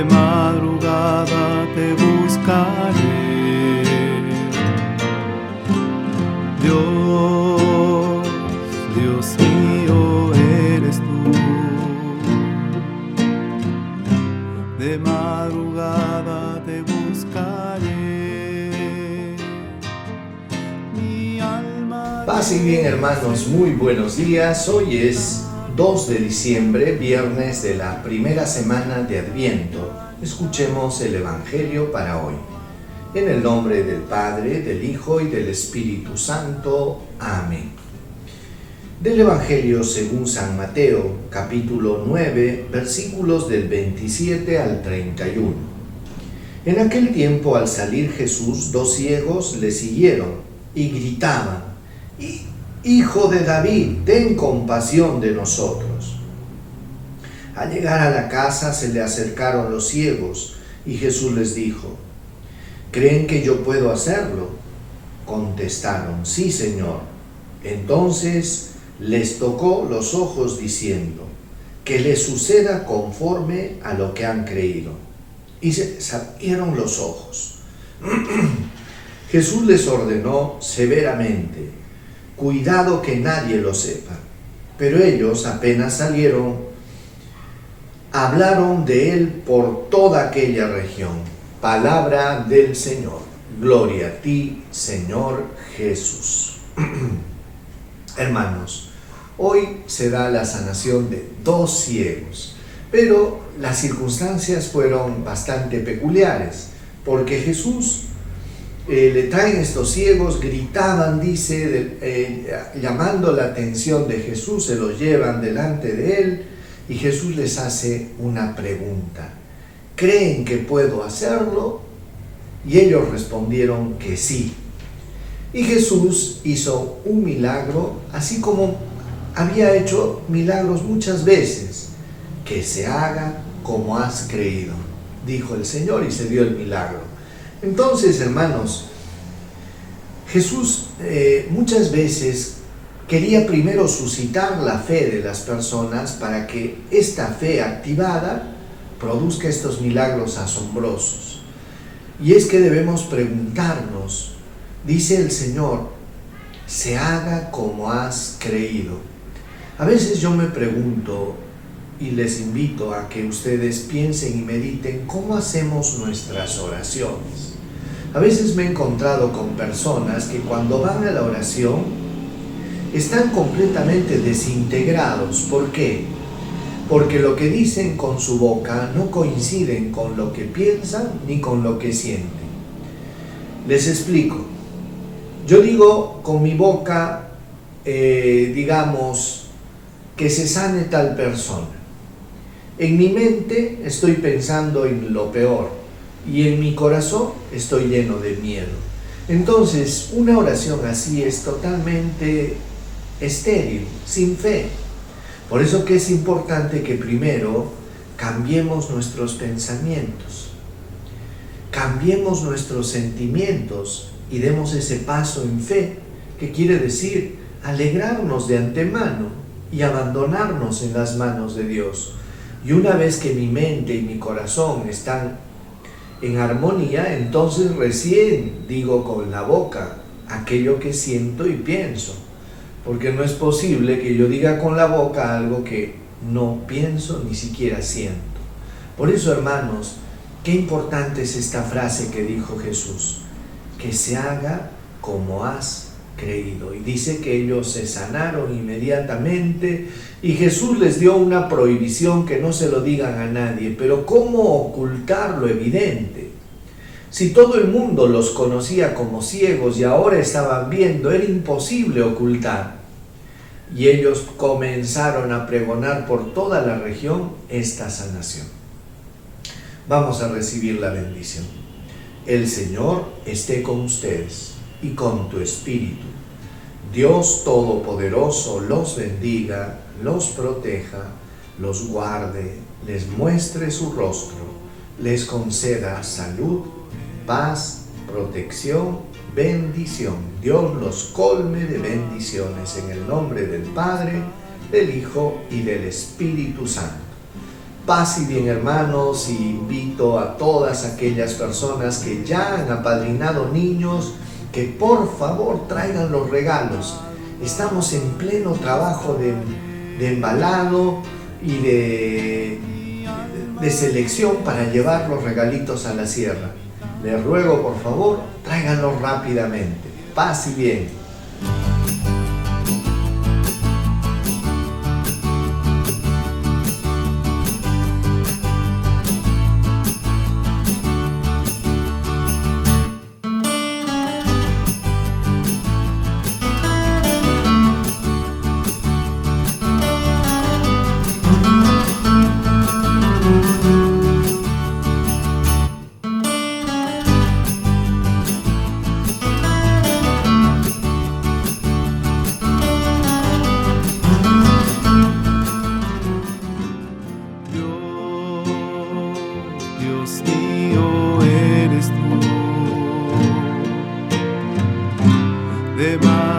de madrugada te buscaré. Dios, Dios mío eres tú. De madrugada te buscaré. Mi alma. Y bien hermanos, muy buenos días. Hoy es 2 de diciembre, viernes de la primera semana de Adviento. Escuchemos el Evangelio para hoy. En el nombre del Padre, del Hijo y del Espíritu Santo. Amén. Del Evangelio según San Mateo, capítulo 9, versículos del 27 al 31. En aquel tiempo al salir Jesús, dos ciegos le siguieron y gritaban, Hijo de David, ten compasión de nosotros. Al llegar a la casa se le acercaron los ciegos y Jesús les dijo, ¿Creen que yo puedo hacerlo? Contestaron, sí, Señor. Entonces les tocó los ojos diciendo, que les suceda conforme a lo que han creído. Y se abrieron los ojos. Jesús les ordenó severamente, cuidado que nadie lo sepa. Pero ellos apenas salieron, hablaron de él por toda aquella región. Palabra del Señor. Gloria a ti, Señor Jesús. Hermanos, hoy se da la sanación de dos ciegos, pero las circunstancias fueron bastante peculiares, porque Jesús eh, le traen estos ciegos, gritaban, dice, eh, llamando la atención de Jesús, se los llevan delante de él y Jesús les hace una pregunta ¿creen que puedo hacerlo? Y ellos respondieron que sí. Y Jesús hizo un milagro, así como había hecho milagros muchas veces. Que se haga como has creído, dijo el Señor y se dio el milagro. Entonces, hermanos, Jesús eh, muchas veces quería primero suscitar la fe de las personas para que esta fe activada produzca estos milagros asombrosos. Y es que debemos preguntarnos, dice el Señor, se haga como has creído. A veces yo me pregunto y les invito a que ustedes piensen y mediten cómo hacemos nuestras oraciones. A veces me he encontrado con personas que cuando van a la oración están completamente desintegrados. ¿Por qué? porque lo que dicen con su boca no coinciden con lo que piensan ni con lo que sienten. Les explico. Yo digo con mi boca, eh, digamos, que se sane tal persona. En mi mente estoy pensando en lo peor y en mi corazón estoy lleno de miedo. Entonces, una oración así es totalmente estéril, sin fe. Por eso que es importante que primero cambiemos nuestros pensamientos, cambiemos nuestros sentimientos y demos ese paso en fe, que quiere decir alegrarnos de antemano y abandonarnos en las manos de Dios. Y una vez que mi mente y mi corazón están en armonía, entonces recién digo con la boca aquello que siento y pienso porque no es posible que yo diga con la boca algo que no pienso ni siquiera siento. Por eso, hermanos, qué importante es esta frase que dijo Jesús, que se haga como has Y dice que ellos se sanaron inmediatamente y Jesús les dio una prohibición que no se lo digan a nadie. Pero ¿cómo ocultar lo evidente? Si todo el mundo los conocía como ciegos y ahora estaban viendo, era imposible ocultar. Y ellos comenzaron a pregonar por toda la región esta sanación. Vamos a recibir la bendición. El Señor esté con ustedes y con tu espíritu. Dios Todopoderoso los bendiga, los proteja, los guarde, les muestre su rostro, les conceda salud paz, protección, bendición. Dios los colme de bendiciones en el nombre del Padre, del Hijo y del Espíritu Santo. Paz y bien hermanos, y invito a todas aquellas personas que ya han apadrinado niños que por favor traigan los regalos. Estamos en pleno trabajo de, de embalado y de, de selección para llevar los regalitos a la sierra. Les ruego por favor, tráiganlos rápidamente. Paz y bien. de.